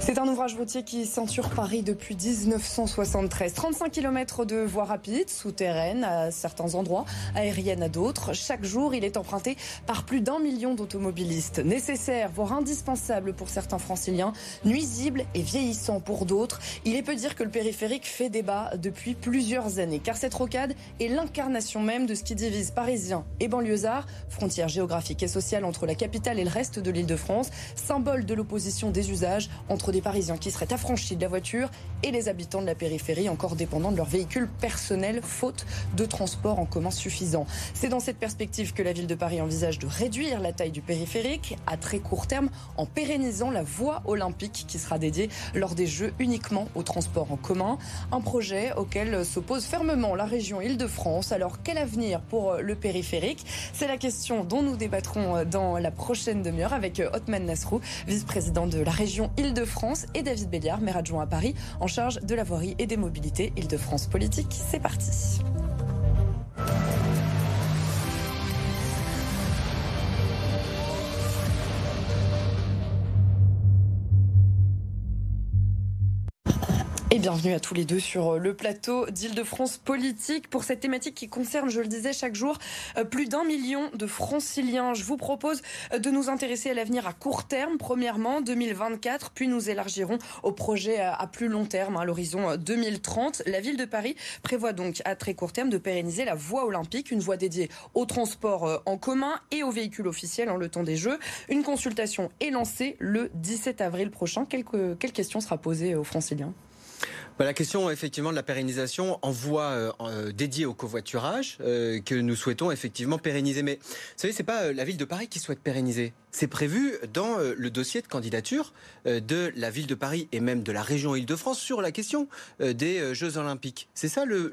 C'est un ouvrage routier qui ceinture Paris depuis 1973. 35 km de voies rapides, souterraines à certains endroits, aériennes à d'autres. Chaque jour, il est emprunté par plus d'un million d'automobilistes. Nécessaire, voire indispensable pour certains franciliens, nuisible et vieillissant pour d'autres. Il est peu dire que le périphérique fait débat depuis plusieurs années, car cette rocade est l'incarnation même de ce qui divise Parisiens et banlieusards, frontière géographique et sociale entre la capitale et le reste de l'île de France, symbole de l'opposition des usages entre des Parisiens qui seraient affranchis de la voiture et les habitants de la périphérie encore dépendants de leur véhicule personnel faute de transport en commun suffisant. C'est dans cette perspective que la ville de Paris envisage de réduire la taille du périphérique à très court terme en pérennisant la voie olympique qui sera dédiée lors des Jeux uniquement au transport en commun. Un projet auquel s'oppose fermement la région Île-de-France. Alors quel avenir pour le périphérique? C'est la question dont nous débattrons dans la prochaine demi-heure avec Otman Nasrou, vice-président de la région Île-de-France, et David Béliard, maire adjoint à Paris, en charge de la voirie et des mobilités Île-de-France Politique. C'est parti. Et bienvenue à tous les deux sur le plateau d'Île-de-France Politique pour cette thématique qui concerne, je le disais chaque jour, plus d'un million de franciliens. Je vous propose de nous intéresser à l'avenir à court terme, premièrement 2024, puis nous élargirons au projet à plus long terme, à l'horizon 2030. La ville de Paris prévoit donc à très court terme de pérenniser la voie olympique, une voie dédiée au transport en commun et aux véhicules officiels en le temps des Jeux. Une consultation est lancée le 17 avril prochain. Quelle question sera posée aux franciliens? Bah, la question effectivement de la pérennisation en voie euh, dédiée au covoiturage euh, que nous souhaitons effectivement pérenniser. Mais vous savez, c'est pas euh, la ville de Paris qui souhaite pérenniser. C'est prévu dans euh, le dossier de candidature euh, de la ville de Paris et même de la région Île-de-France sur la question euh, des Jeux Olympiques. C'est ça le,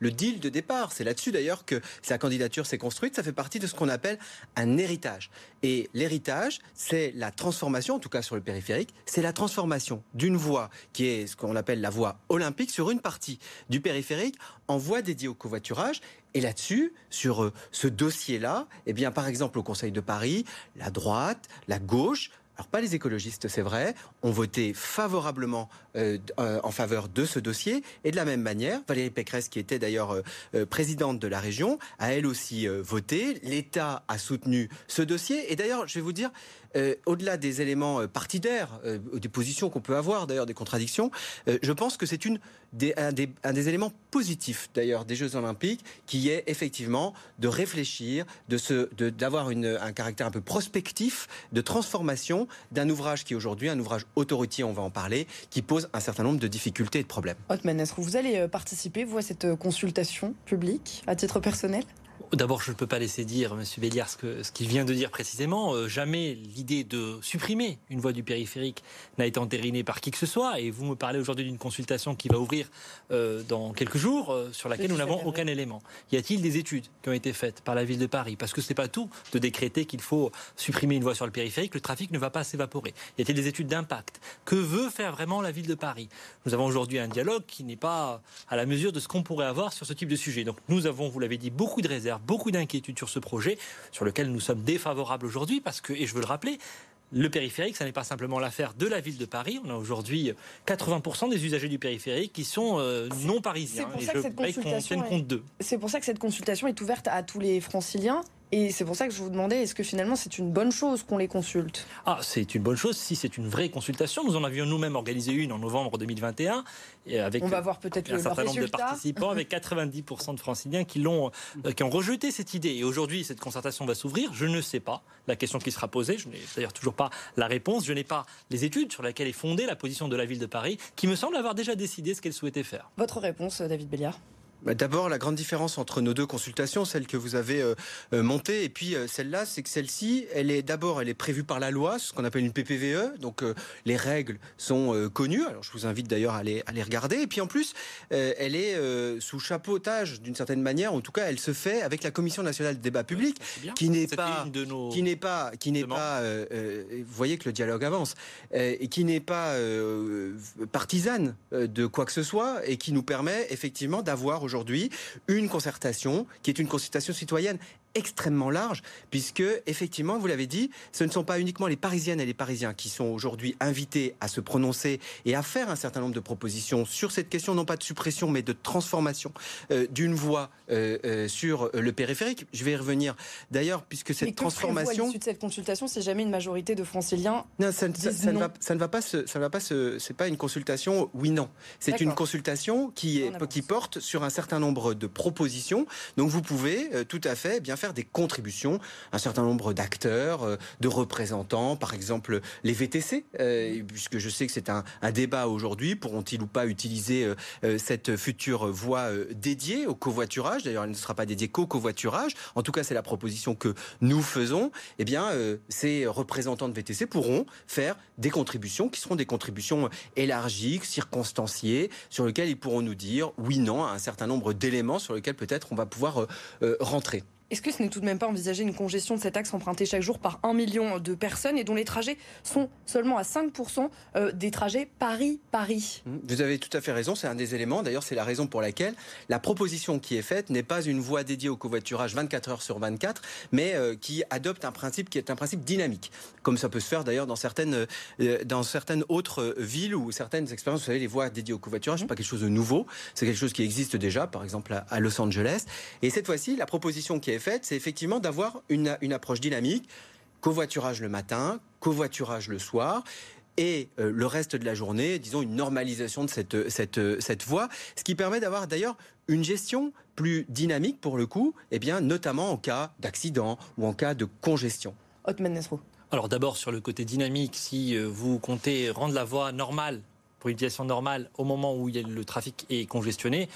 deal de départ. C'est là-dessus d'ailleurs que sa candidature s'est construite. Ça fait partie de ce qu'on appelle un héritage. Et l'héritage, c'est la transformation, en tout cas sur le périphérique, c'est la transformation d'une voie qui est ce qu'on appelle la voie olympique sur une partie du périphérique en voie dédiée au covoiturage et là-dessus, sur euh, ce dossier-là, eh par exemple, au Conseil de Paris, la droite, la gauche, alors pas les écologistes, c'est vrai, ont voté favorablement euh, euh, en faveur de ce dossier. Et de la même manière, Valérie Pécresse, qui était d'ailleurs présidente de la région, a elle aussi voté. L'État a soutenu ce dossier. Et d'ailleurs, je vais vous dire, euh, au-delà des éléments partidaires, euh, des positions qu'on peut avoir, d'ailleurs des contradictions, euh, je pense que c'est une des, un, des, éléments positifs d'ailleurs des Jeux Olympiques, qui est effectivement de réfléchir, de d'avoir un caractère un peu prospectif, de transformation d'un ouvrage qui aujourd'hui un ouvrage autoroutier, on va en parler, qui pose un certain nombre de difficultés et de problèmes. Otman vous allez participer, vous, à cette consultation publique à titre personnel? D'abord, je ne peux pas laisser dire, M. Béliard, ce qu'il ce vient de dire précisément. Euh, jamais l'idée de supprimer une voie du périphérique n'a été entérinée par qui que ce soit. Et vous me parlez aujourd'hui d'une consultation qui va ouvrir euh, dans quelques jours, euh, sur laquelle nous n'avons aucun élément. Y a-t-il des études qui ont été faites par la ville de Paris? Parce que ce n'est pas tout de décréter qu'il faut supprimer une voie sur le périphérique. Le trafic ne va pas s'évaporer. Y a-t-il des études d'impact? Que veut faire vraiment la ville de Paris? Nous avons aujourd'hui un dialogue qui n'est pas à la mesure de ce qu'on pourrait avoir sur ce type de sujet. Donc nous avons, vous l'avez dit, beaucoup de réserves beaucoup d'inquiétudes sur ce projet, sur lequel nous sommes défavorables aujourd'hui, parce que, et je veux le rappeler, le périphérique, ça n'est pas simplement l'affaire de la ville de Paris. On a aujourd'hui 80% des usagers du périphérique qui sont euh, non parisiens. C'est pour, ça est... pour ça que cette consultation est ouverte à tous les franciliens et c'est pour ça que je vous demandais, est-ce que finalement c'est une bonne chose qu'on les consulte? Ah, c'est une bonne chose si c'est une vraie consultation. Nous en avions nous-mêmes organisé une en novembre 2021. Et avec On va voir peut-être un certain nombre de participants, avec 90% de franciliens qui, l'ont, euh, qui ont rejeté cette idée. Et aujourd'hui, cette concertation va s'ouvrir. Je ne sais pas la question qui sera posée. Je n'ai d'ailleurs toujours pas la réponse. Je n'ai pas les études sur lesquelles est fondée la position de la ville de Paris, qui me semble avoir déjà décidé ce qu'elle souhaitait faire. Votre réponse, David Béliard D'abord, la grande différence entre nos deux consultations, celle que vous avez euh, euh montée et puis euh, celle-là, c'est que celle-ci, elle est d'abord, elle est prévue par la loi, ce qu'on appelle une PPVE, donc euh, les règles sont connues. Alors, je vous invite d'ailleurs à les, à les regarder. Et puis en plus, elle est sous chapeautage d'une certaine manière. En tout cas, elle se fait avec la Commission nationale de débat public, qui n'est pas, nos qui n'est pas, qui n'est pas. vous voyez que le dialogue avance et qui n'est pas partisane de quoi que ce soit et qui nous permet effectivement d'avoir aujourd'hui une concertation qui est une consultation citoyenne extrêmement large, puisque effectivement, vous l'avez dit, ce ne sont pas uniquement les Parisiennes et les Parisiens qui sont aujourd'hui invités à se prononcer et à faire un certain nombre de propositions sur cette question, non pas de suppression, mais de transformation euh, d'une voie euh, euh, sur le périphérique. Je vais y revenir. D'ailleurs, puisque cette mais que transformation, de cette consultation, c'est jamais une majorité de Franciliens. Non, ça, ne, ça, ne va, ça ne va pas. Se, ça ne va pas. C'est pas une consultation oui/non. C'est une consultation qui est qui porte sur un certain nombre de propositions. Donc vous pouvez tout à fait bien faire des contributions, un certain nombre d'acteurs, euh, de représentants, par exemple les VTC, euh, puisque je sais que c'est un, débat aujourd'hui, pourront-ils ou pas utiliser euh, cette future voie dédiée au covoiturage? D'ailleurs, elle ne sera pas dédiée qu'au covoiturage. En tout cas, c'est la proposition que nous faisons. Eh bien, ces représentants de VTC pourront faire des contributions qui seront des contributions élargies, circonstanciées, sur lesquelles ils pourront nous dire oui, non, à un certain nombre d'éléments sur lesquels peut-être on va pouvoir rentrer. Est-ce que ce n'est tout de même pas envisager une congestion de cet axe emprunté chaque jour par un million de personnes et dont les trajets sont seulement à 5% euh, des trajets Paris-Paris? Mmh, Vous avez tout à fait raison, c'est un des éléments. D'ailleurs, c'est la raison pour laquelle la proposition qui est faite n'est pas une voie dédiée au covoiturage 24 heures sur 24, mais euh, qui adopte un principe qui est un principe dynamique, comme ça peut se faire d'ailleurs dans certaines, euh, dans certaines autres villes ou certaines expériences. Vous savez, les voies dédiées au covoiturage, ce n'est pas quelque chose de nouveau, c'est quelque chose qui existe déjà, par exemple à Los Angeles. Et cette fois-ci, la proposition qui est fait, c'est effectivement d'avoir une, une approche dynamique, covoiturage le matin, covoiturage le soir et euh, le reste de la journée, disons une normalisation de cette, cette, cette voie, ce qui permet d'avoir d'ailleurs une gestion plus dynamique pour le coup, et eh bien, notamment en cas d'accident ou en cas de congestion. Alors d'abord sur le côté dynamique, si euh, vous comptez rendre la voie normale pour une utilisation normale au moment où le trafic est congestionné,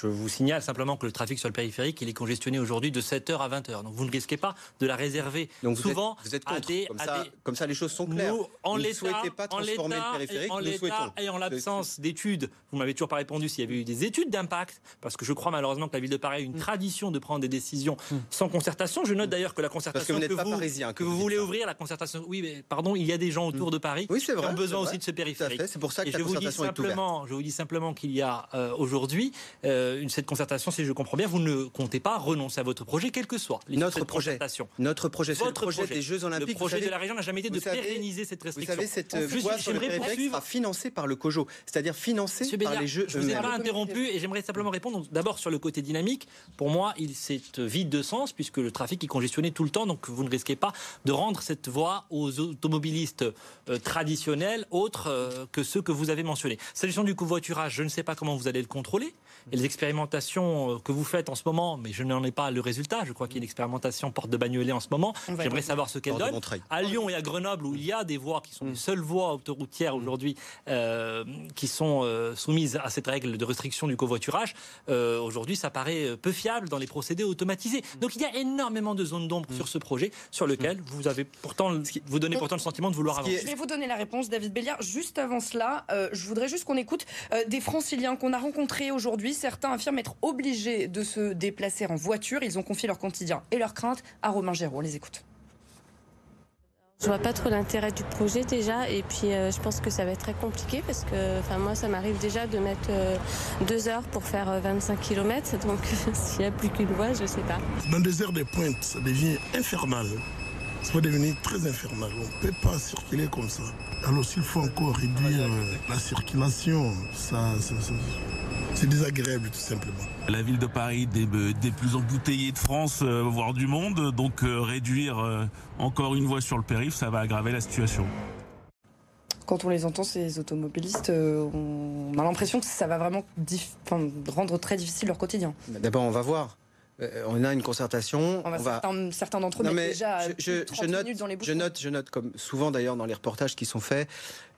je vous signale simplement que le trafic sur le périphérique, il est congestionné aujourd'hui de 7h à 20h. Donc vous ne risquez pas de la réserver Donc souvent vous êtes, à, des, comme, ça, comme, ça, les choses sont claires. Nous, en l'état, pas transformer le périphérique, en l'état et en l'absence d'études, vous m'avez toujours pas répondu s'il y avait eu des études d'impact, parce que je crois malheureusement que la ville de Paris a une mm. tradition de prendre des décisions mm. sans concertation. Je note d'ailleurs que la concertation que vous, que vous, voulez ouvrir, la concertation, oui, mais pardon, il y a des gens autour mm. de Paris qui ont besoin aussi de ce périphérique. C'est pour ça que la concertation est ouverte. Je vous dis simplement qu'il y a euh, euh, cette concertation si je comprends bien, vous ne comptez pas renoncer à votre projet, quel que soit notre projet. Notre projet, c'est le projet, des Jeux Olympiques. Le projet de la région n'a jamais été de pérenniser cette restriction. Vous savez, cette voie sur le sera financée par le COJO, c'est-à-dire financée par les Jeux. Je vous ai pas interrompu et j'aimerais simplement répondre. D'abord sur le côté dynamique, pour moi, il c'est vide de sens puisque le trafic est congestionné tout le temps, donc vous ne risquez pas de rendre cette voie aux automobilistes euh, traditionnels autres euh, que ceux que vous avez mentionnés. S'agissant du covoiturage, je ne sais pas comment vous allez le contrôler. Et les expérimentations euh, que vous faites en ce moment, mais je n'en ai pas le résultat. Je crois qu'il y a une expérimentation porte de Bagnolet en ce moment. J'aimerais savoir ce qu'elle donne. À Lyon et à Grenoble, où il y a des voies qui sont les mm. seules voies autoroutières aujourd'hui euh, qui sont euh, soumises à cette règle de restriction du covoiturage, aujourd'hui, ça paraît peu fiable dans les procédés automatisés. Mm. Donc il y a énormément de zones d'ombre mm. sur ce projet, sur lequel vous avez pourtant, vous donnez pourtant le sentiment de vouloir avancer. Je vais vous donner la réponse, David Béliard. Juste avant cela, je voudrais juste qu'on écoute des franciliens qu'on a rencontrés aujourd'hui. Certains affirment être obligés de se déplacer en voiture. Ils ont confié leur quotidien et leurs craintes à Romain Géraud. On les écoute. Je vois pas trop l'intérêt du projet déjà et puis euh, je pense que ça va être très compliqué parce que enfin moi ça m'arrive déjà de mettre euh, deux heures pour faire 25 euh, km donc s'il n'y a plus qu'une voie je sais pas. Dans des heures de pointe ça devient infernal. Ça va devenir très infernal. On ne peut pas circuler comme ça. Alors s'il faut encore réduire la circulation, ça, ça c'est désagréable tout simplement. La ville de Paris des, des plus embouteillées de France, euh, voire du monde, donc euh, réduire euh, encore une voie sur le périph', ça va aggraver la situation. Quand on les entend, ces automobilistes, on a l'impression que ça va vraiment rendre très difficile leur quotidien. D'abord, on va voir. On a une concertation. On va, Certains, d'entre eux mais déjà je, je, note, dans les je note, je note, comme souvent d'ailleurs dans les reportages qui sont faits,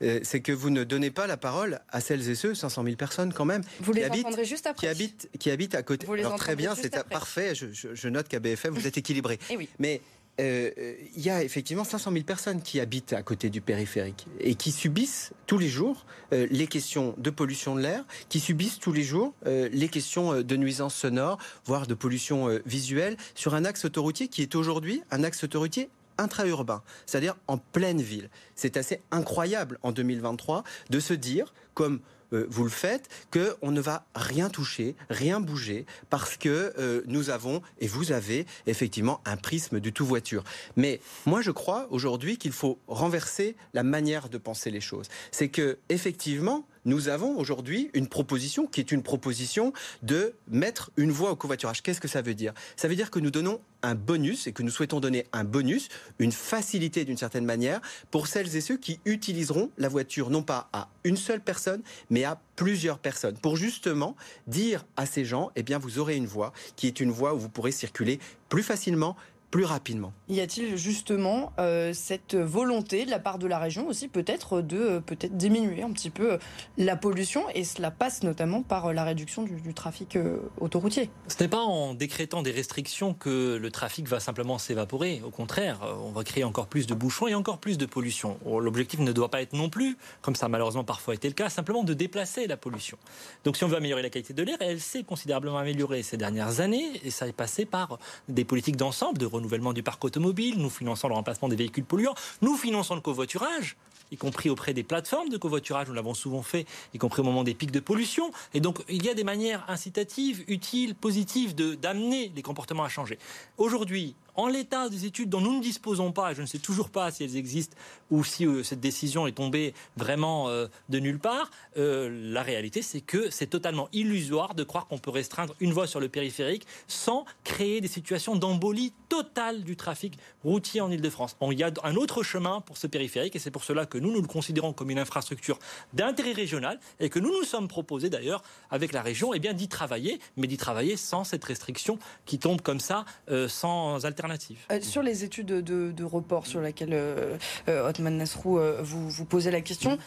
euh, c'est que vous ne donnez pas la parole à celles et ceux, 500 000 personnes quand même, vous qui, les habitent, juste après. qui habitent, qui habitent à côté. Alors très bien, c'est parfait. Je, je, note qu'à BFM vous êtes équilibré. Eh oui. Mais euh, il y a effectivement 500 000 personnes qui habitent à côté du périphérique et qui subissent tous les jours euh, les questions de pollution de l'air, qui subissent tous les jours les questions de nuisances sonores, voire de pollution visuelle sur un axe autoroutier qui est aujourd'hui un axe autoroutier intra-urbain, c'est-à-dire en pleine ville. C'est assez incroyable en 2023 de se dire, comme euh, vous le faites, qu'on ne va rien toucher, rien bouger, parce que euh, nous avons, et vous avez, effectivement, un prisme du tout voiture. Mais moi, je crois aujourd'hui qu'il faut renverser la manière de penser les choses. C'est que, effectivement, nous avons aujourd'hui une proposition qui est une proposition de mettre une voie au covoiturage. Qu'est-ce que ça veut dire? Ça veut dire que nous donnons un bonus et que nous souhaitons donner un bonus, une facilité d'une certaine manière pour celles et ceux qui utiliseront la voiture non pas à une seule personne mais à plusieurs personnes pour justement dire à ces gens eh bien vous aurez une voie qui est une voie où vous pourrez circuler plus facilement plus rapidement. Y a-t-il justement euh, cette volonté de la part de la région aussi peut-être de euh, peut-être diminuer un petit peu euh, la pollution? Et cela passe notamment par la réduction du, du trafic autoroutier Ce n'est pas en décrétant des restrictions que le trafic va simplement s'évaporer. Au contraire, on va créer encore plus de bouchons et encore plus de pollution. L'objectif ne doit pas être non plus, comme ça a malheureusement parfois été le cas, simplement de déplacer la pollution. Donc si on veut améliorer la qualité de l'air, elle s'est considérablement améliorée ces dernières années et ça est passé par des politiques d'ensemble de renouvellement du parc automobile, nous finançons le remplacement des véhicules polluants, nous finançons le covoiturage y compris auprès des plateformes de covoiturage, nous l'avons souvent fait, y compris au moment des pics de pollution. Et donc, il y a des manières incitatives, utiles, positives d'amener les comportements à changer. Aujourd'hui, en l'état des études dont nous ne disposons pas, je ne sais toujours pas si elles existent ou si euh, cette décision est tombée vraiment euh, de nulle part, euh, la réalité c'est que c'est totalement illusoire de croire qu'on peut restreindre une voie sur le périphérique sans créer des situations d'embolie totale du trafic routier en Ile-de-France. Il y a un autre chemin pour ce périphérique et c'est pour cela que nous, nous le considérons comme une infrastructure d'intérêt régional et que nous nous sommes proposés d'ailleurs avec la région eh bien d'y travailler, mais d'y travailler sans cette restriction qui tombe comme ça, sans alternative euh, sur les études de, report sur lesquelles euh, euh Otman Nasrou euh, vous, vous posez la question,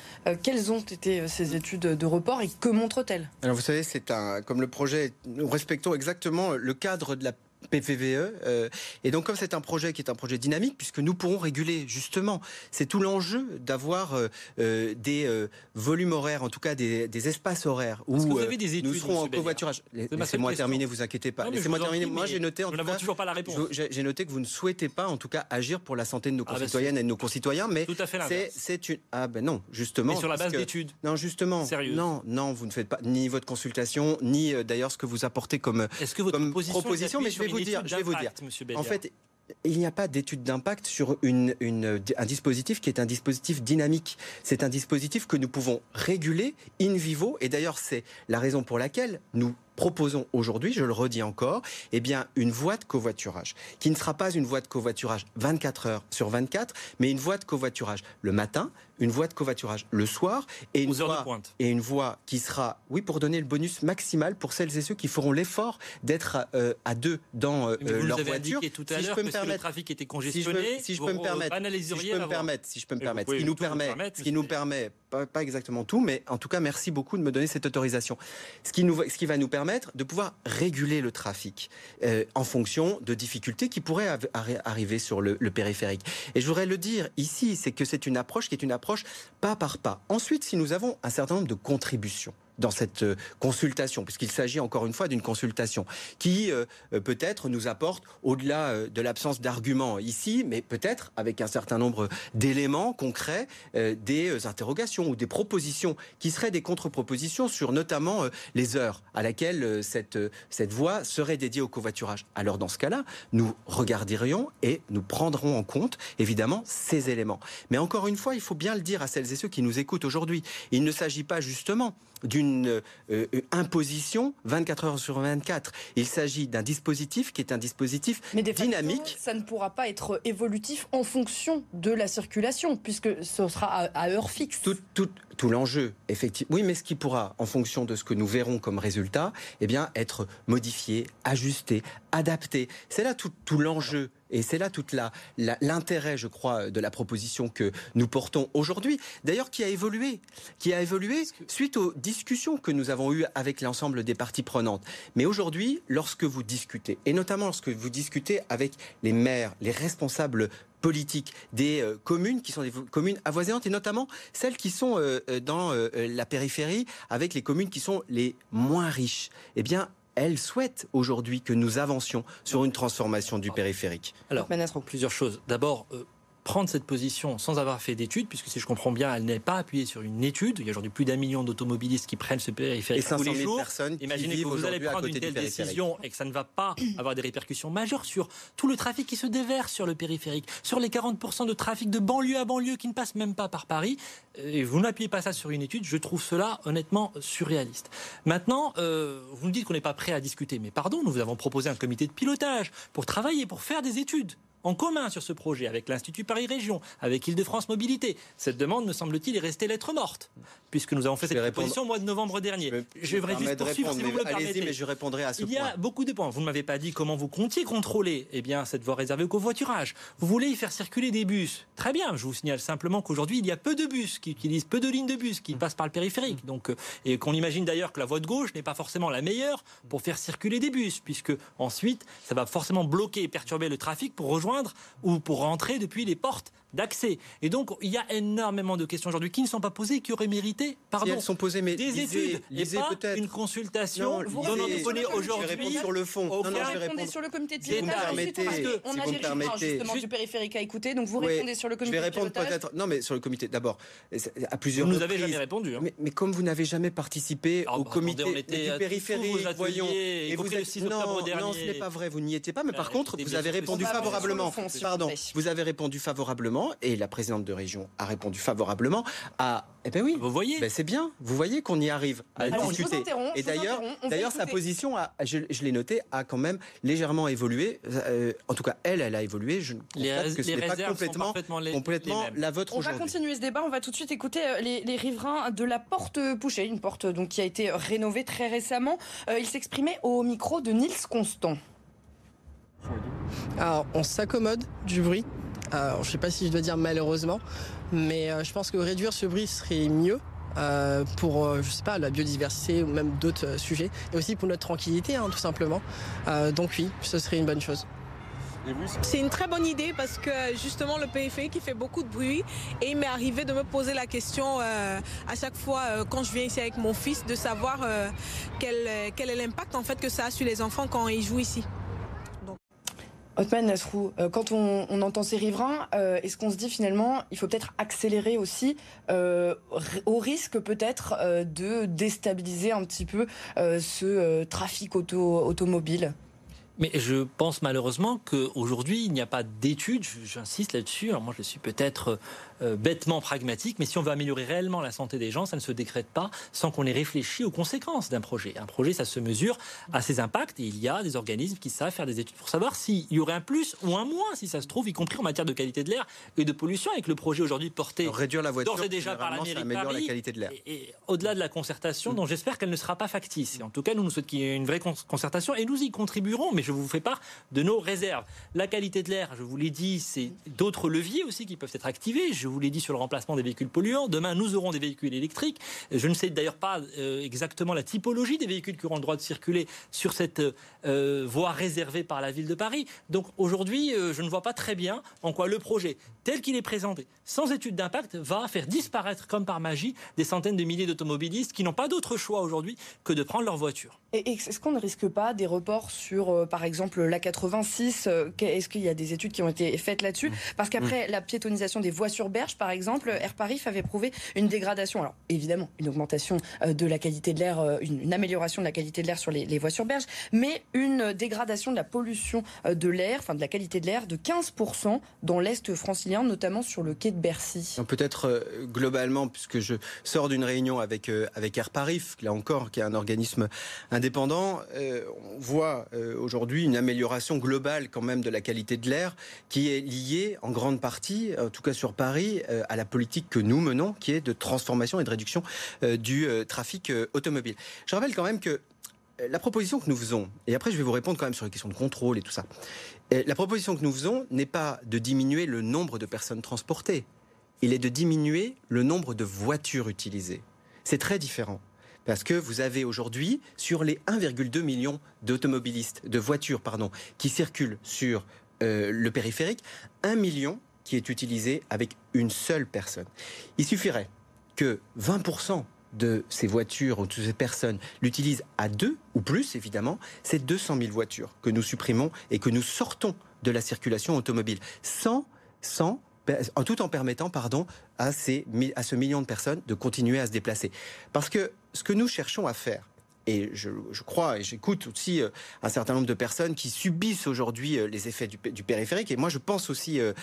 quelles ont été ces études de report et que montrent-elles Alors vous savez, c'est un comme le projet, nous respectons exactement le cadre de la PVVE. Euh, et donc, comme c'est un projet qui est un projet dynamique, puisque nous pourrons réguler justement, c'est tout l'enjeu d'avoir euh, euh, des volumes horaires, en tout cas des, espaces horaires où vous avez des études, nous serons en covoiturage. Laissez-moi terminer, vous inquiétez pas. Laissez-moi terminer. Moi, j'ai noté en tout cas, toujours pas la réponse. J'ai noté que vous ne souhaitez pas, en tout cas, agir pour la santé de nos ah, bah, concitoyennes et de nos concitoyens, mais c'est une ah ben non, justement. Mais sur la base d'études. Non, justement. Sérieux. Non, non, vous ne faites pas ni votre consultation, ni d'ailleurs ce que vous apportez comme, Est-ce que votre comme proposition, mais je vais vous dire, je vais vous dire. En fait, il n'y a pas d'étude d'impact sur une, un dispositif qui est un dispositif dynamique. C'est un dispositif que nous pouvons réguler in vivo. Et d'ailleurs, c'est la raison pour laquelle nous proposons aujourd'hui, je le redis encore, eh bien, une voie de covoiturage qui ne sera pas une voie de covoiturage 24 heures sur 24, mais une voie de covoiturage le matin, une voie de covoiturage le soir et une, voie, et une voie qui sera, oui, pour donner le bonus maximal pour celles et ceux qui feront l'effort d'être euh, à deux dans euh, leur voiture. Tout à si je peux me permettre, le trafic était congestionné, si je peux, me permettre, si je peux me permettre, si je peux me permettre, ce qui nous permet, ce qui nous permet, pas, pas, exactement tout, mais en tout cas, merci beaucoup de me donner cette autorisation. Ce qui, nous, ce qui va nous permettre de pouvoir réguler le trafic euh, en fonction de difficultés qui pourraient arriver sur le, le, périphérique. Et je voudrais le dire ici, c'est que c'est une approche qui est une approche pas par pas. Ensuite, si nous avons un certain nombre de contributions, dans cette euh, consultation, puisqu'il s'agit encore une fois d'une consultation qui euh, euh, peut-être nous apporte, au-delà de l'absence d'arguments ici, mais peut-être avec un certain nombre d'éléments concrets, des interrogations ou des propositions qui seraient des contre-propositions sur notamment les heures à laquelle cette, cette voie serait dédiée au covoiturage. Alors dans ce cas-là, nous regarderions et nous prendrons en compte évidemment ces éléments. Mais encore une fois, il faut bien le dire à celles et ceux qui nous écoutent aujourd'hui, il ne s'agit pas justement d'une euh, euh, imposition 24 heures sur 24. Il s'agit d'un dispositif qui est un dispositif Mais dynamique. ça ne pourra pas être évolutif en fonction de la circulation, puisque ce sera à, heure fixe. Tout, tout, tout l'enjeu, effectivement. Oui, mais ce qui pourra, en fonction de ce que nous verrons comme résultat, eh bien, être modifié, ajusté, adapté. C'est là tout, tout l'enjeu et c'est là toute la, l'intérêt, je crois, de la proposition que nous portons aujourd'hui. D'ailleurs, qui a évolué, qui a évolué suite aux discussions que nous avons eues avec l'ensemble des parties prenantes. Mais aujourd'hui, lorsque vous discutez, et notamment lorsque vous discutez avec les maires, les responsables politiques des euh, communes qui sont des communes avoisinantes et notamment celles qui sont euh, euh, dans la périphérie avec les communes qui sont les moins riches. Eh bien, elle souhaite aujourd'hui que nous avancions sur une transformation du périphérique. Alors, plusieurs choses. D'abord, prendre cette position sans avoir fait d'études, puisque si je comprends bien, elle n'est pas appuyée sur une étude. Il y a aujourd'hui plus d'un million d'automobilistes qui prennent ce périphérique tous les jours. Imaginez que vous allez prendre une telle décision et que ça ne va pas avoir des répercussions majeures sur tout le trafic qui se déverse sur le périphérique, sur les 40% de trafic de banlieue à banlieue qui ne passe même pas par Paris. Et vous n'appuyez pas ça sur une étude. Je trouve cela honnêtement surréaliste. Maintenant, euh, vous nous dites qu'on n'est pas prêt à discuter, mais pardon, nous vous avons proposé un comité de pilotage pour travailler, pour faire des études en commun sur ce projet avec l'Institut Paris Région, avec Île-de-France Mobilité. Cette demande, me semble-t-il, est restée lettre morte, puisque nous avons fait cette proposition au mois de novembre dernier. Je, vais juste poursuivre, si vous le permettez. mais je répondrai à ce Il y a beaucoup de points. Vous ne m'avez pas dit comment vous comptiez contrôler eh bien, cette voie réservée au covoiturage. Vous voulez y faire circuler des bus. Très bien, je vous signale simplement qu'aujourd'hui, il y a peu de bus qui utilisent peu de lignes de bus qui passent par le périphérique. Donc, euh, et qu'on imagine d'ailleurs que la voie de gauche n'est pas forcément la meilleure pour faire circuler des bus, puisque ensuite, ça va forcément bloquer et perturber le trafic pour rejoindre ou pour rentrer depuis les portes d'accès. Et donc, il y a énormément de questions aujourd'hui qui ne sont pas posées, qui auraient mérité, pardon, elles sont posées, mais des études, lisez et pas une consultation vous dont on connaît aujourd'hui. sur le fond. Non, non, je vais répondre sur le comité de pilotage. Qu'on a j'ai justement du périphérique à écouter, donc vous répondez sur le comité. Je vais répondre peut-être. Non, mais sur le comité. D'abord, à plusieurs Vous nous avez jamais répondu. Hein. Mais comme vous n'avez jamais participé au comité du périphérique, voyons. Et vous non, ce n'est pas vrai. Vous n'y étiez pas. Mais par contre, vous avez répondu favorablement. Pardon. Vous avez répondu favorablement et la présidente de région a répondu favorablement à. Eh ben oui. Vous voyez. Ben c'est bien. Vous voyez qu'on y arrive à discuter. Et d'ailleurs, d'ailleurs, sa position, a, je, l'ai noté, a quand même légèrement évolué. Euh, en tout cas, elle, elle a évolué. Je constate que ce n'est pas complètement, complètement la vôtre On va continuer ce débat. On va tout de suite écouter euh, les, riverains de la Porte Pouchée, une porte donc qui a été rénovée très récemment. Euh, il s'exprimait au micro de Nils Constant. Alors, on s'accommode du bruit. Alors, je ne sais pas si je dois dire malheureusement, mais euh, je pense que réduire ce bruit serait mieux. Euh, pour, euh, je sais pas, la biodiversité ou même d'autres sujets, et aussi pour notre tranquillité, hein, tout simplement. donc oui, ce serait une bonne chose. C'est une très bonne idée parce que justement le périphérique qui fait beaucoup de bruit et il m'est arrivé de me poser la question à chaque fois quand je viens ici avec mon fils de savoir quel, quel est l'impact en fait que ça a sur les enfants quand ils jouent ici. Otman Nasrou, euh, quand on, entend ces riverains, euh, est-ce qu'on se dit finalement, il faut peut-être accélérer aussi, euh, au risque peut-être de déstabiliser un petit peu ce trafic auto, automobile? Mais je pense malheureusement qu'aujourd'hui, il n'y a pas d'études, j'insiste là-dessus, moi je suis peut-être euh, bêtement pragmatique, mais si on veut améliorer réellement la santé des gens, ça ne se décrète pas sans qu'on ait réfléchi aux conséquences d'un projet. Un projet, ça se mesure à ses impacts et il y a des organismes qui savent faire des études pour savoir s'il y aurait un plus ou un moins, si ça se trouve, y compris en matière de qualité de l'air et de pollution, avec le projet aujourd'hui porté réduire la voiture, et déjà par la mairie de Paris, la qualité de l'air. Et, au-delà de la concertation, dont j'espère qu'elle ne sera pas factice. en tout cas, nous nous souhaitons qu'il y ait une vraie concertation et nous y contribuerons, mais je vous fais part de nos réserves. La qualité de l'air, je vous l'ai dit, c'est d'autres leviers aussi qui peuvent être activés. Je vous l'ai dit sur le remplacement des véhicules polluants. Demain, nous aurons des véhicules électriques. Je ne sais d'ailleurs pas euh, exactement la typologie des véhicules qui auront le droit de circuler sur cette euh, voie réservée par la ville de Paris. Donc aujourd'hui, euh, je ne vois pas très bien en quoi le projet, tel qu'il est présenté, sans étude d'impact, va faire disparaître comme par magie des centaines de milliers d'automobilistes qui n'ont pas d'autre choix aujourd'hui que de prendre leur voiture. Et est-ce qu'on ne risque pas des reports sur, par exemple, la 86 Est-ce qu'il y a des études qui ont été faites là-dessus? Mmh. Parce qu'après mmh. la piétonisation des voies sur par exemple, Air Paris avait prouvé une dégradation. Alors évidemment, une augmentation euh, de la qualité de l'air, euh, une, amélioration de la qualité de l'air sur les, voies sur berge, mais une dégradation de la pollution euh, de l'air, enfin de la qualité de l'air, de 15% dans l'est francilien, notamment sur le quai de Bercy. Peut-être globalement, puisque je sors d'une réunion avec avec Air Paris, là encore, qui est un organisme indépendant, on voit aujourd'hui une amélioration globale quand même de la qualité de l'air, qui est liée en grande partie, en tout cas sur Paris, à la politique que nous menons, qui est de transformation et de réduction euh, du euh, trafic euh, automobile. Je rappelle quand même que la proposition que nous faisons, et après je vais vous répondre quand même sur les questions de contrôle et tout ça, la proposition que nous faisons n'est pas de diminuer le nombre de personnes transportées, il est de diminuer le nombre de voitures utilisées. C'est très différent. Parce que vous avez aujourd'hui, sur les 1,2 million d'automobilistes, de voitures, pardon, qui circulent sur le périphérique, 1 million qui est utilisé avec une seule personne. Il suffirait que 20% de ces voitures ou de ces personnes l'utilisent à deux ou plus, évidemment, c'est 200 000 voitures que nous supprimons et que nous sortons de la circulation automobile sans, tout en permettant pardon, à, à ce million de personnes de continuer à se déplacer. Parce que ce que nous cherchons à faire, et je, crois et j'écoute aussi euh, un certain nombre de personnes qui subissent aujourd'hui euh, les effets du, périphérique et moi je pense aussi euh,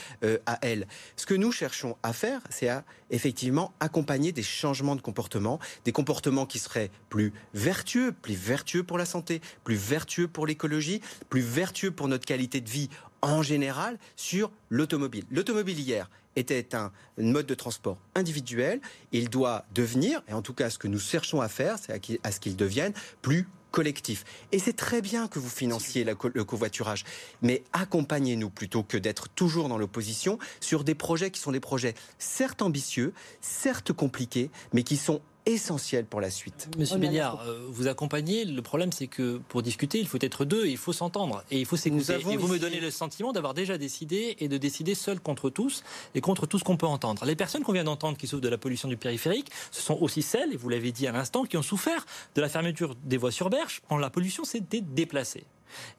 à elles. Ce que nous cherchons à faire, c'est à effectivement accompagner des changements de comportement, des comportements qui seraient plus vertueux, plus vertueux pour la santé, plus vertueux pour l'écologie, plus vertueux pour notre qualité de vie en général sur l'automobile. L'automobile hier était un mode de transport individuel. Il doit devenir, et en tout cas ce que nous cherchons à faire, c'est à ce qu'il devienne plus collectif. Et c'est très bien que vous financiez le covoiturage, mais accompagnez-nous plutôt que d'être toujours dans l'opposition sur des projets qui sont des projets certes ambitieux, certes compliqués, mais qui sont essentiel pour la suite. Monsieur Béliard, euh, vous accompagnez. Le problème, c'est que pour discuter, il faut être deux, il faut s'entendre et il faut s'écouter. Et vous me donnez le sentiment d'avoir déjà décidé et de décider seul contre tous et contre tout ce qu'on peut entendre. Les personnes qu'on vient d'entendre qui souffrent de la pollution du périphérique, ce sont aussi celles, et vous l'avez dit à l'instant, qui ont souffert de la fermeture des voies sur berge quand la pollution s'était déplacée.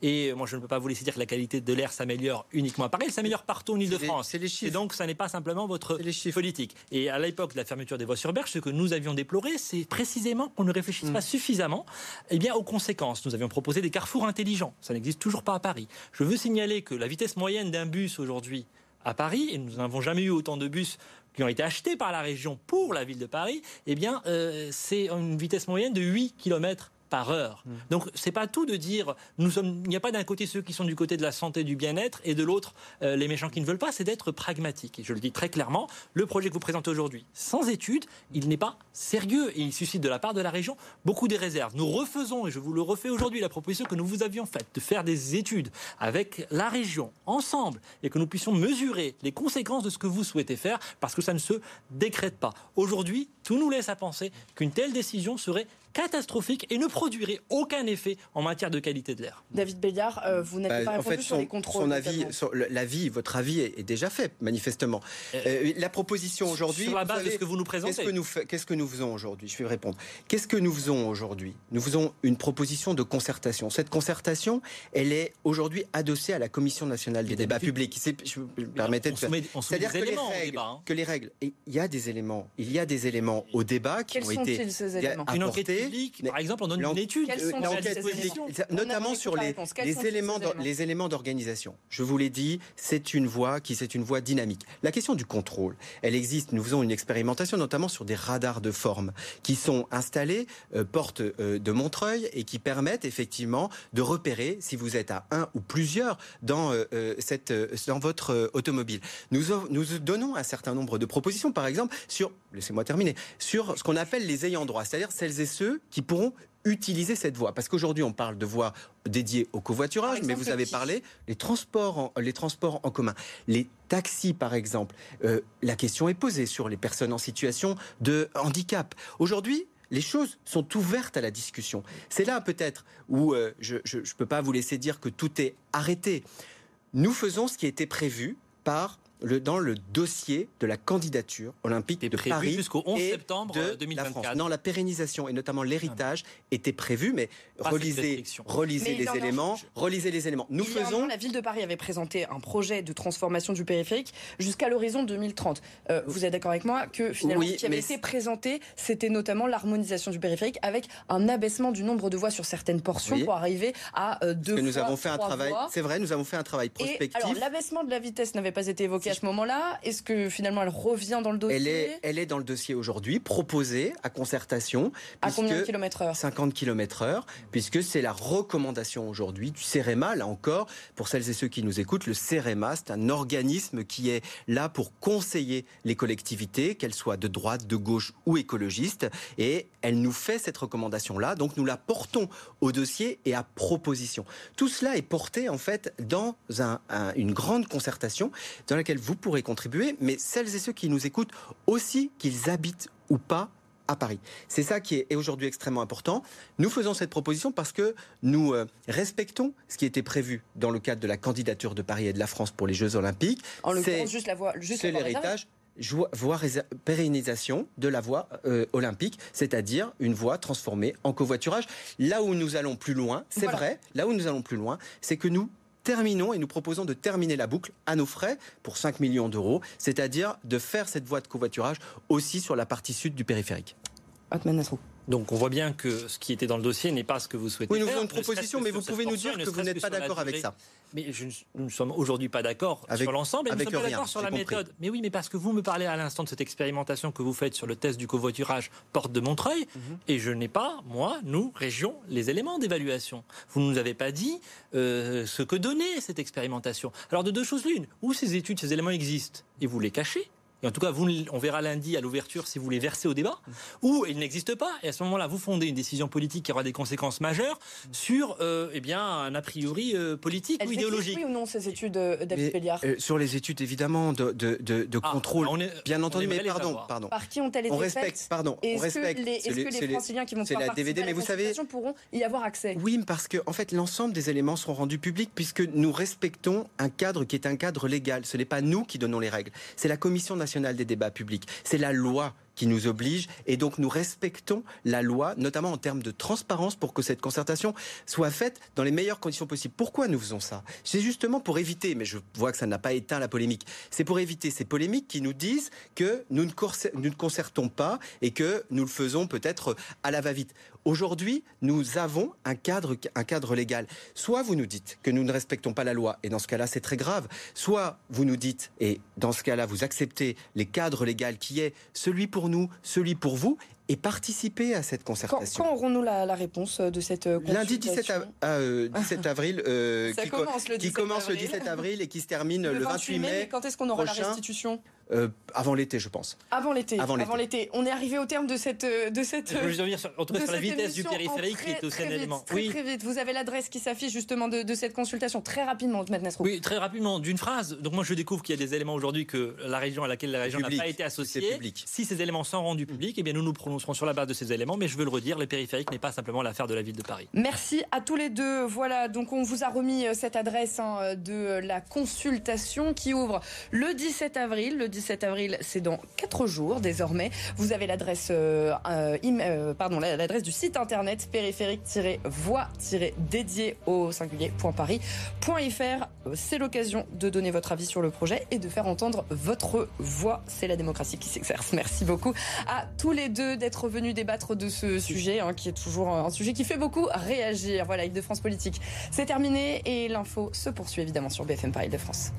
Et moi, je ne peux pas vous laisser dire que la qualité de l'air s'améliore uniquement à Paris, elle s'améliore partout en Ile-de-France. C'est les chiffres. Et donc, ça n'est pas simplement votre politique. Et à l'époque de la fermeture des voies sur berge, ce que nous avions déploré, c'est précisément qu'on ne réfléchisse pas mm. suffisamment eh bien, aux conséquences. Nous avions proposé des carrefours intelligents. Ça n'existe toujours pas à Paris. Je veux signaler que la vitesse moyenne d'un bus aujourd'hui à Paris, et nous n'avons jamais eu autant de bus qui ont été achetés par la région pour la ville de Paris, eh bien, euh, c'est une vitesse moyenne de 8 km par heure. Mmh. Donc c'est pas tout de dire nous sommes il n'y a pas d'un côté ceux qui sont du côté de la santé du bien-être et de l'autre euh, les méchants qui ne veulent pas, c'est d'être pragmatique. Et je le dis très clairement, le projet que vous présentez aujourd'hui, sans études, il n'est pas sérieux et il suscite de la part de la région beaucoup des réserves. Nous refaisons et je vous le refais aujourd'hui la proposition que nous vous avions faite de faire des études avec la région ensemble et que nous puissions mesurer les conséquences de ce que vous souhaitez faire parce que ça ne se décrète pas. Aujourd'hui, tout nous laisse à penser qu'une telle décision serait catastrophique et ne produirait aucun effet en matière de qualité de l'air. David Béliard, euh, vous n'avez bah, pas répondu sur les contrôles. Son avis, l'avis, votre avis est, déjà fait, manifestement. Euh, euh, la proposition aujourd'hui. Sur la base de ce que vous nous présentez. Qu'est-ce que nous, qu'est-ce que nous faisons aujourd'hui? Je vais répondre. Qu'est-ce que nous faisons aujourd'hui? Nous faisons une proposition de concertation. Cette concertation, elle est aujourd'hui adossée à la Commission nationale des débats publics. Je me permettais de C'est-à-dire que, les règles, hein. que les règles, il y a des éléments, il y a des éléments au débat qui ont été ces éléments? Par exemple, on donne une étude, notamment sur les, les éléments, les éléments d'organisation. Je vous l'ai dit, c'est une voie qui c'est une voie dynamique. La question du contrôle, elle existe. Nous faisons une expérimentation, notamment sur des radars de forme qui sont installés euh, porte euh, de Montreuil et qui permettent effectivement de repérer si vous êtes à un ou plusieurs dans euh, cette dans votre automobile. Nous nous donnons un certain nombre de propositions, par exemple sur laissez-moi terminer sur ce qu'on appelle les ayants droit, c'est-à-dire celles et ceux qui pourront utiliser cette voie Parce qu'aujourd'hui, on parle de voies dédiées au covoiturage, mais vous avez parlé les transports, en, les transports en commun, les taxis, par exemple. Euh, la question est posée sur les personnes en situation de handicap. Aujourd'hui, les choses sont ouvertes à la discussion. C'est là peut-être où euh, je ne peux pas vous laisser dire que tout est arrêté. Nous faisons ce qui était prévu par dans le dossier de la candidature olympique de Paris jusqu'au 11 septembre 2024. La non, la pérennisation et notamment l'héritage était prévu, mais relisez, relisez les éléments, relisez les éléments. Nous faisons. la ville de Paris avait présenté un projet de transformation du périphérique jusqu'à l'horizon 2030. Euh, vous êtes d'accord avec moi que finalement, ce qui avait été présenté, c'était notamment l'harmonisation du périphérique avec un abaissement du nombre de voies sur certaines portions pour arriver à euh, deux. Que nous avons fait un travail. C'est vrai, nous avons fait un travail prospectif. alors, l'abaissement de la vitesse n'avait pas été évoqué à ce moment-là Est-ce que finalement elle revient dans le dossier elle est, elle est dans le dossier aujourd'hui, proposée à concertation. À combien de kilomètres heure 50 km heure, puisque c'est la recommandation aujourd'hui du CEREMA. Là encore, pour celles et ceux qui nous écoutent, le CEREMA, c'est un organisme qui est là pour conseiller les collectivités, qu'elles soient de droite, de gauche ou écologistes. Et elle nous fait cette recommandation-là. Donc nous la portons au dossier et à proposition. Tout cela est porté en fait dans une grande concertation dans laquelle vous pourrez contribuer, mais celles et ceux qui nous écoutent aussi, qu'ils habitent ou pas à Paris. C'est ça qui est aujourd'hui extrêmement important. Nous faisons cette proposition parce que nous euh, respectons ce qui était prévu dans le cadre de la candidature de Paris et de la France pour les Jeux Olympiques. En l'occurrence, juste la voie, juste c'est l'héritage voie pérennisation de la voie euh, olympique, c'est-à-dire une voie transformée en covoiturage. Là où nous allons plus loin, c'est vrai, là où nous allons plus loin, c'est que nous terminons et nous proposons de terminer la boucle à nos frais pour 5 millions d'euros, c'est-à-dire de faire cette voie de covoiturage aussi sur la partie sud du périphérique. Donc on voit bien que ce qui était dans le dossier n'est pas ce que vous souhaitez. Oui, nous faisons une proposition, mais vous pouvez nous dire que vous n'êtes pas d'accord avec ça. Mais je, nous ne sommes aujourd'hui pas d'accord sur l'ensemble et nous sommes pas d'accord sur la méthode. Mais oui, mais parce que vous me parlez à l'instant de cette expérimentation que vous faites sur le test du covoiturage porte de Montreuil, mhm. et je n'ai pas, moi, nous, région, les éléments d'évaluation. Vous ne nous avez pas dit euh, ce que donnait cette expérimentation. Alors de deux choses l'une, où ces études, ces éléments existent, et vous les cachez, et en tout cas, vous, on verra lundi à l'ouverture si vous les versez au débat, ou il n'existe pas, et à ce moment-là, vous fondez une décision politique qui aura des conséquences majeures sur euh, eh bien, un a priori euh, politique ou idéologique. Oui ou non, ces études, euh, David Pelliard Sur les études, évidemment, de, de, de, ah, contrôle, bien entendu, mais pardon, pardon. Par qui ont-elles été On respecte, pardon, on respecte. Est-ce que les, franciliens qui vont pouvoir la DVD, mais vous savez, pourront y avoir accès? Oui, parce que, en fait, l'ensemble des éléments seront rendus publics puisque nous respectons un cadre qui est un cadre légal. Ce n'est pas nous qui donnons les règles, c'est la Commission nationale des débats publics. C'est la loi qui nous oblige et donc nous respectons la loi, notamment en termes de transparence pour que cette concertation soit faite dans les meilleures conditions possibles. Pourquoi nous faisons ça? C'est justement pour éviter, mais je vois que ça n'a pas éteint la polémique, c'est pour éviter ces polémiques qui nous disent que nous ne, concertons pas et que nous le faisons peut-être à la va-vite. Aujourd'hui, nous avons un cadre, un cadre légal. Soit vous nous dites que nous ne respectons pas la loi, et dans ce cas-là, c'est très grave. Soit vous nous dites, et dans ce cas-là, vous acceptez les cadres légaux qui est celui pour nous, celui pour vous, et participer à cette concertation. Quand, aurons-nous la, réponse de cette euh, Lundi 17, 17 euh, avril, euh, qui, commence, le, qui commence le 17 avril et qui se termine le, 28 mai. quand est-ce qu'on aura la restitution? Euh, avant l'été, je pense. Avant l'été. Avant l'été. On est arrivé au terme de cette de cette. Je veux revenir sur, sur la vitesse du périphérique qui est aussi un élément. Très, oui. très vite. Vous avez l'adresse qui s'affiche justement de, de, cette consultation très rapidement, Maître Oui, très rapidement, d'une phrase. Donc moi, je découvre qu'il y a des éléments aujourd'hui que la région à laquelle la région n'a pas été associée. Si ces éléments sont rendus publics, eh bien nous nous prononcerons sur la base de ces éléments. Mais je veux le redire, le périphérique n'est pas simplement l'affaire de la ville de Paris. Merci à tous les deux. Voilà. Donc on vous a remis euh, cette adresse hein, de la consultation qui ouvre le 17 avril. Le 17 avril, c'est dans 4 jours désormais. Vous avez l'adresse euh, euh, euh, pardon l'adresse du site internet périphérique-voix-dédié au singulier.paris.fr. C'est l'occasion de donner votre avis sur le projet et de faire entendre votre voix. C'est la démocratie qui s'exerce. Merci beaucoup à tous les deux d'être venus débattre de ce sujet hein, qui est toujours un sujet qui fait beaucoup réagir. Voilà, Île de France Politique. C'est terminé et l'info se poursuit évidemment sur BFM Paris de France.